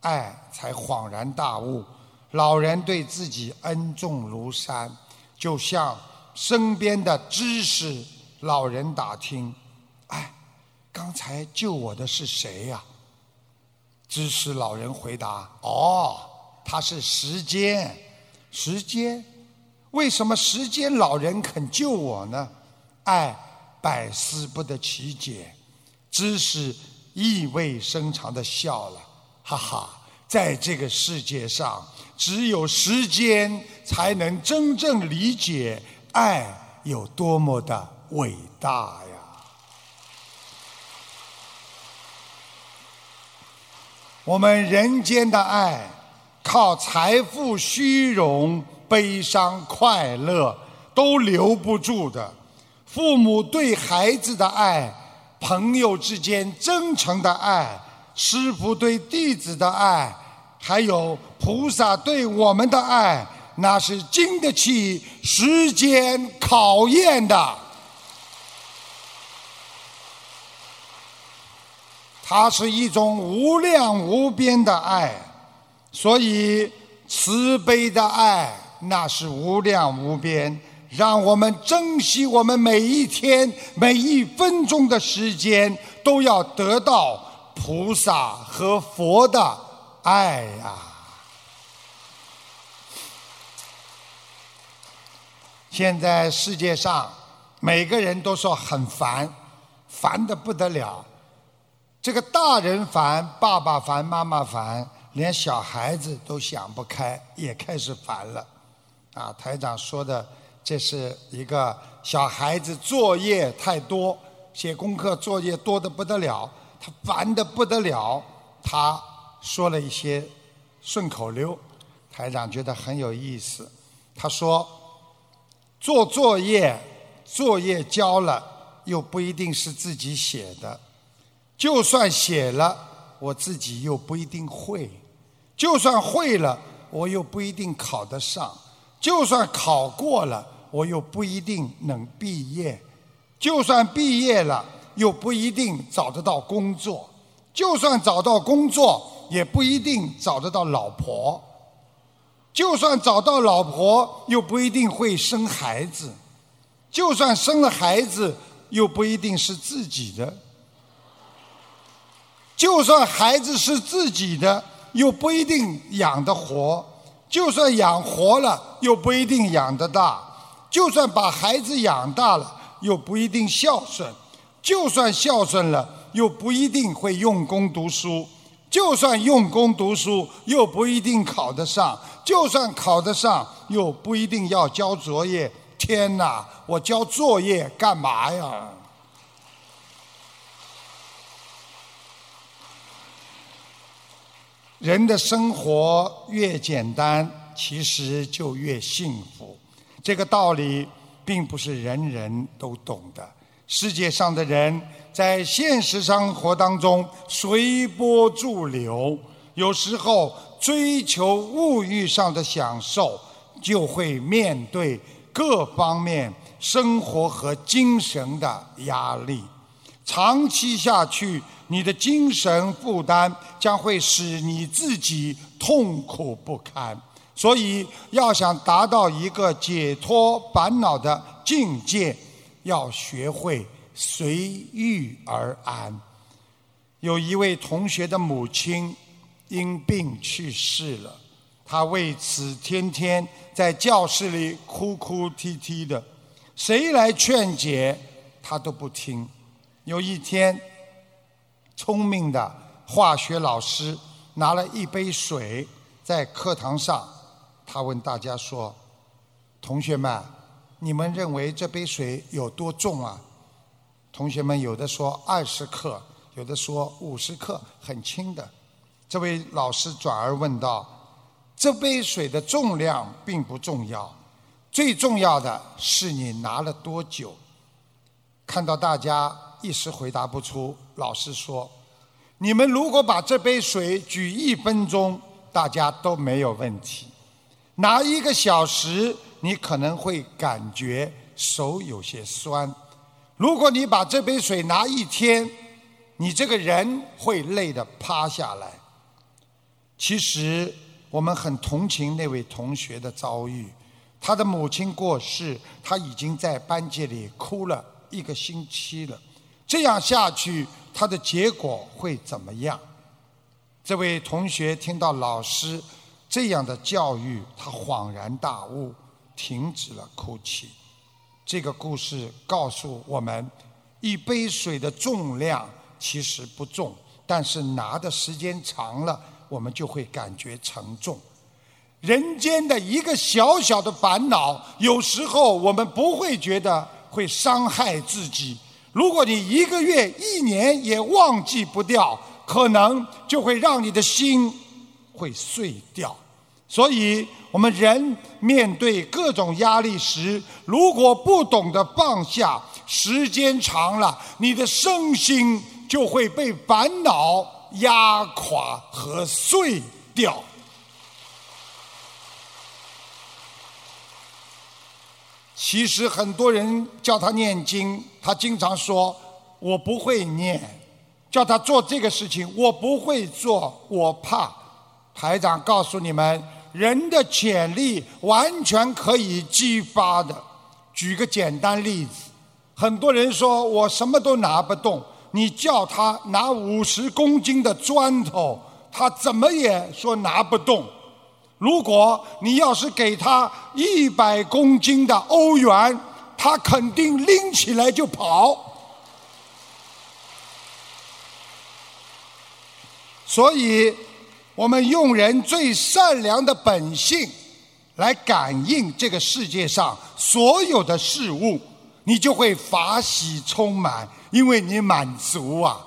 爱才恍然大悟。老人对自己恩重如山，就向身边的知识老人打听：“哎，刚才救我的是谁呀、知识老人回答：“哦，他是时间。时间？为什么时间老人肯救我呢？爱百思不得其解知识意味深长的笑了。哈哈在这个世界上只有时间才能真正理解爱有多么的伟大呀。我们人间的爱靠财富虚荣悲伤、快乐都留不住的。父母对孩子的爱，朋友之间真诚的爱，师傅对弟子的爱，还有菩萨对我们的爱，那是经得起时间考验的。它是一种无量无边的爱，所以慈悲的爱那是无量无边。让我们珍惜我们每一天每一分钟的时间，都要得到菩萨和佛的爱呀！现在世界上每个人都说很烦，烦的不得了。这个大人烦，爸爸烦，妈妈烦，连小孩子都想不开，也开始烦了。啊，台长说的，这是一个小孩子作业太多，写功课作业多的不得了，他烦的不得了。他说了一些顺口溜，台长觉得很有意思。他说，做作业，作业交了，又不一定是自己写的。就算写了，我自己又不一定会；就算会了，我又不一定考得上；就算考过了，我又不一定能毕业；就算毕业了，又不一定找得到工作；就算找到工作，也不一定找得到老婆；就算找到老婆，又不一定会生孩子；就算生了孩子，又不一定是自己的。就算孩子是自己的，又不一定养得活；就算养活了，又不一定养得大；就算把孩子养大了，又不一定孝顺；就算孝顺了，又不一定会用功读书；就算用功读书，又不一定考得上；就算考得上，又不一定要交作业。天哪，我交作业干嘛呀？人的生活越简单，其实就越幸福。这个道理并不是人人都懂的。世界上的人在现实生活当中随波逐流，有时候追求物欲上的享受，就会面对各方面生活和精神的压力。长期下去。你的精神负担将会使你自己痛苦不堪，所以要想达到一个解脱烦恼的境界，要学会随遇而安。有一位同学的母亲因病去世了，他为此天天在教室里哭哭啼啼的，谁来劝解他都不听。有一天。聪明的化学老师拿了一杯水，在课堂上，他问大家说：“同学们，你们认为这杯水有多重啊？”同学们有的说二十克，有的说五十克，很轻的。这位老师转而问道：“这杯水的重量并不重要，最重要的是你拿了多久。”看到大家。一时回答不出，老师说：“你们如果把这杯水举一分钟，大家都没有问题；拿一个小时，你可能会感觉手有些酸；如果你把这杯水拿一天，你这个人会累得趴下来。”其实，我们很同情那位同学的遭遇，他的母亲过世，他已经在班级里哭了一个星期了。这样下去，他的结果会怎么样？这位同学听到老师这样的教育，他恍然大悟，停止了哭泣。这个故事告诉我们：一杯水的重量其实不重，但是拿的时间长了，我们就会感觉沉重。人间的一个小小的烦恼，有时候我们不会觉得会伤害自己。如果你一个月、一年也忘记不掉，可能就会让你的心会碎掉。所以，我们人面对各种压力时，如果不懂得放下，时间长了，你的身心就会被烦恼压垮和碎掉。其实很多人叫他念经，他经常说：“我不会念。”叫他做这个事情，我不会做，我怕。台长告诉你们。人的潜力完全可以激发的。举个简单例子，很多人说我什么都拿不动，你叫他拿五十公斤的砖头，他怎么也说拿不动。如果你要是给他一百公斤的欧元，他肯定拎起来就跑。所以。我们用人最善良的本性来感应这个世界上所有的事物，你就会法喜充满，因为你满足啊！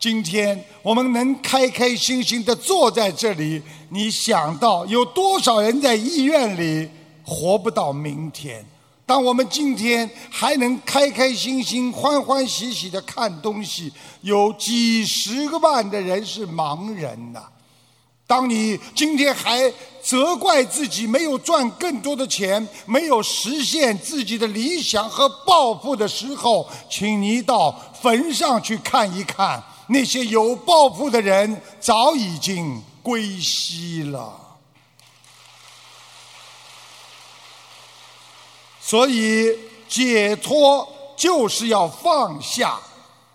今天我们能开开心心的坐在这里，你想到有多少人在医院里活不到明天？当我们今天还能开开心心、欢欢喜喜的看东西，有几十个万的人是盲人呐！当你今天还责怪自己没有赚更多的钱，没有实现自己的理想和抱负的时候，请你到坟上去看一看，那些有抱负的人早已经归西了。所以，解脱就是要放下，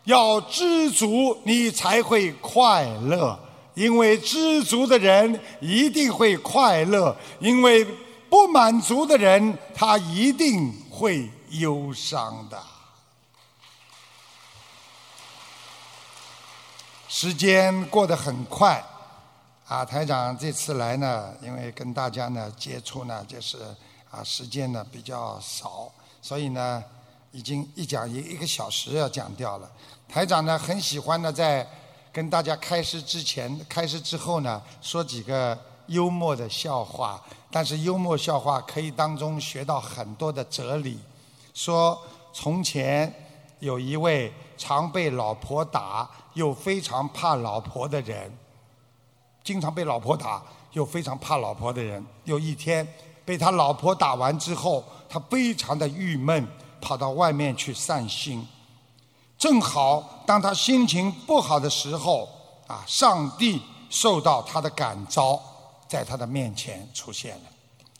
要知足，你才会快乐。因为知足的人一定会快乐，因为不满足的人他一定会忧伤的。时间过得很快，啊，台长这次来呢，因为跟大家呢接触呢，就是啊时间呢比较少，所以呢已经一讲一一个小时要讲掉了。台长呢很喜欢呢在。跟大家开始之前、开始之后呢，说几个幽默的笑话。但是幽默笑话可以当中学到很多的哲理。说从前有一位常被老婆打又非常怕老婆的人，经常被老婆打又非常怕老婆的人。有一天被他老婆打完之后，他非常的郁闷，跑到外面去散心。正好当他心情不好的时候，啊，上帝受到他的感召，在他的面前出现了。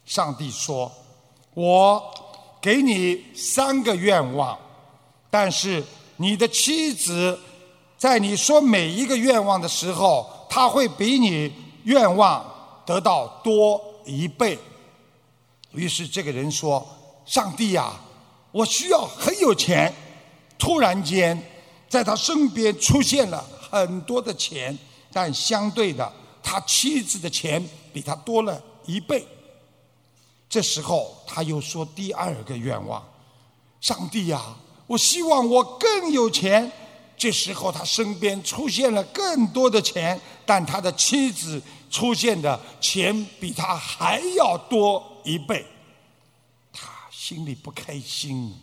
上帝说：“我给你三个愿望，但是你的妻子在你说每一个愿望的时候，他会比你愿望得到多一倍。”于是这个人说：“上帝呀，我需要很有钱。”突然间，在他身边出现了很多的钱，但相对的，他妻子的钱比他多了一倍。这时候，他又说第二个愿望：“上帝呀，我希望我更有钱。”这时候，他身边出现了更多的钱，但他的妻子出现的钱比他还要多一倍，他心里不开心。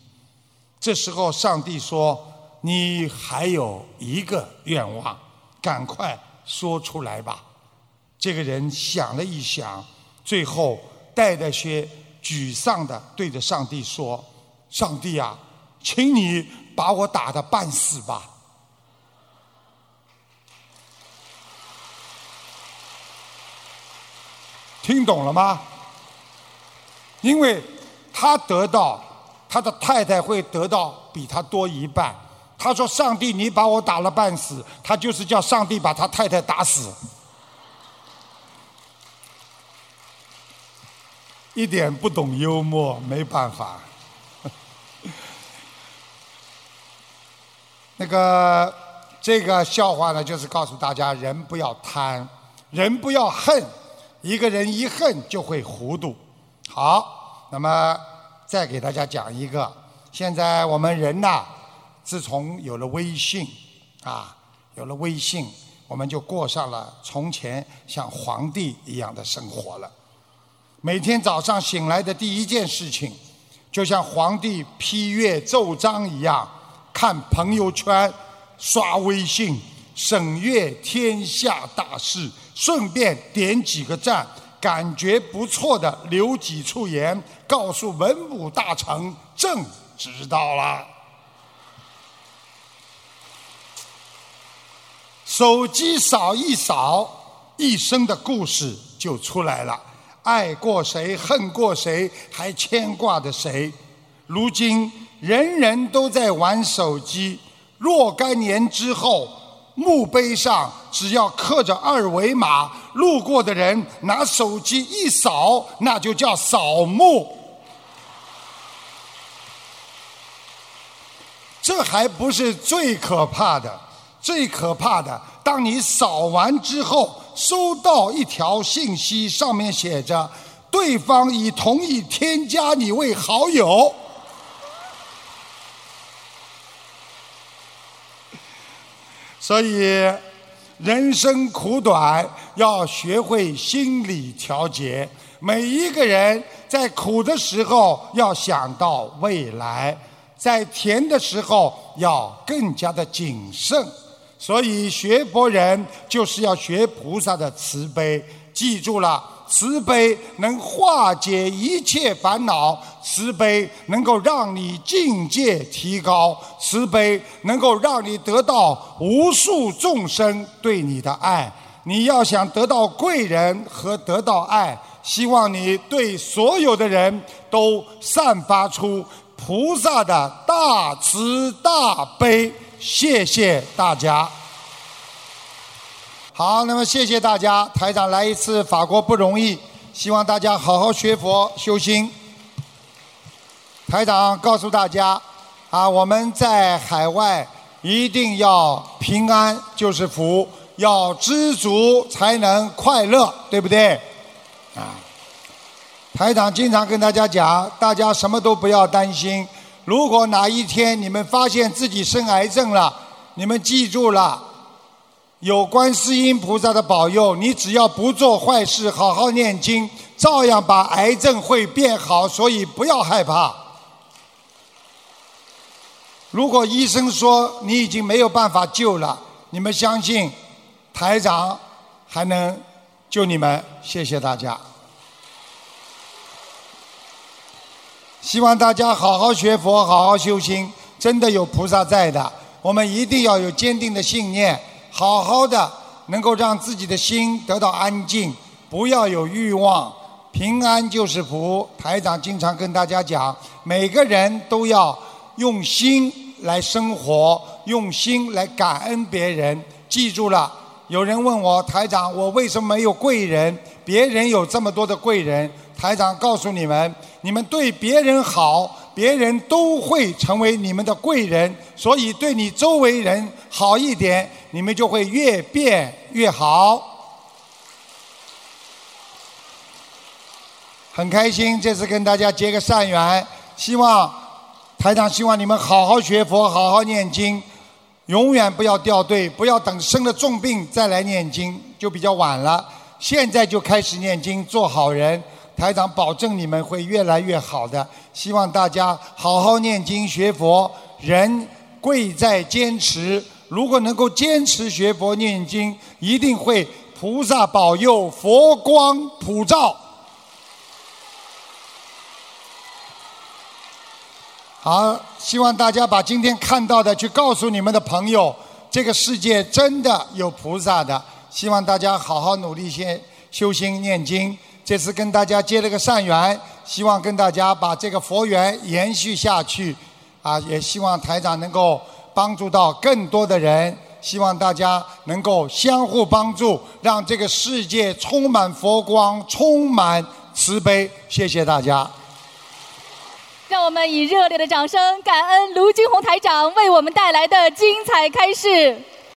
这时候，上帝说：“你还有一个愿望，赶快说出来吧。”这个人想了一想，最后带着些沮丧的对着上帝说：“上帝啊，请你把我打的半死吧。”听懂了吗？因为他得到。他的太太会得到比他多一半。他说：“上帝，你把我打了半死。”他就是叫上帝把他太太打死。一点不懂幽默，没办法。[LAUGHS] 那个这个笑话呢，就是告诉大家：人不要贪，人不要恨。一个人一恨就会糊涂。好，那么。再给大家讲一个，现在我们人呐，自从有了微信，啊，有了微信，我们就过上了从前像皇帝一样的生活了。每天早上醒来的第一件事情，就像皇帝批阅奏章一样，看朋友圈、刷微信、审阅天下大事，顺便点几个赞，感觉不错的留几处言，告诉文武大臣，朕知道了。手机扫一扫，一生的故事就出来了。爱过谁，恨过谁，还牵挂着谁？如今人人都在玩手机，若干年之后，墓碑上只要刻着二维码，路过的人拿手机一扫，那就叫扫墓。这还不是最可怕的。最可怕的，当你扫完之后，收到一条信息，上面写着“对方已同意添加你为好友”。所以，人生苦短，要学会心理调节。每一个人在苦的时候要想到未来，在甜的时候要更加的谨慎。所以学佛人就是要学菩萨的慈悲，记住了，慈悲能化解一切烦恼，慈悲能够让你境界提高，慈悲能够让你得到无数众生对你的爱。你要想得到贵人和得到爱，希望你对所有的人都散发出菩萨的大慈大悲。谢谢大家。好，那么谢谢大家，台长来一次法国不容易，希望大家好好学佛修心。台长告诉大家，啊，我们在海外一定要平安就是福，要知足才能快乐，对不对？啊，台长经常跟大家讲，大家什么都不要担心。如果哪一天你们发现自己生癌症了，你们记住了，有观世音菩萨的保佑，你只要不做坏事，好好念经，照样把癌症会变好。所以不要害怕。如果医生说你已经没有办法救了，你们相信台长还能救你们。谢谢大家。希望大家好好学佛，好好修心，真的有菩萨在的。我们一定要有坚定的信念，好好的能够让自己的心得到安静，不要有欲望，平安就是福。台长经常跟大家讲，每个人都要用心来生活，用心来感恩别人。记住了，有人问我台长，我为什么没有贵人？别人有这么多的贵人。台长告诉你们，你们对别人好，别人都会成为你们的贵人。所以对你周围人好一点，你们就会越变越好。很开心这次跟大家结个善缘，希望台长希望你们好好学佛，好好念经，永远不要掉队，不要等生了重病再来念经，就比较晚了。现在就开始念经，做好人。台长保证你们会越来越好的，希望大家好好念经学佛。人贵在坚持，如果能够坚持学佛念经，一定会菩萨保佑，佛光普照。好，希望大家把今天看到的去告诉你们的朋友，这个世界真的有菩萨的。希望大家好好努力些修心念经。这次跟大家结了个善缘，希望跟大家把这个佛缘延续下去，啊，也希望台长能够帮助到更多的人，希望大家能够相互帮助，让这个世界充满佛光，充满慈悲。谢谢大家。让我们以热烈的掌声，感恩卢金红台长为我们带来的精彩开示。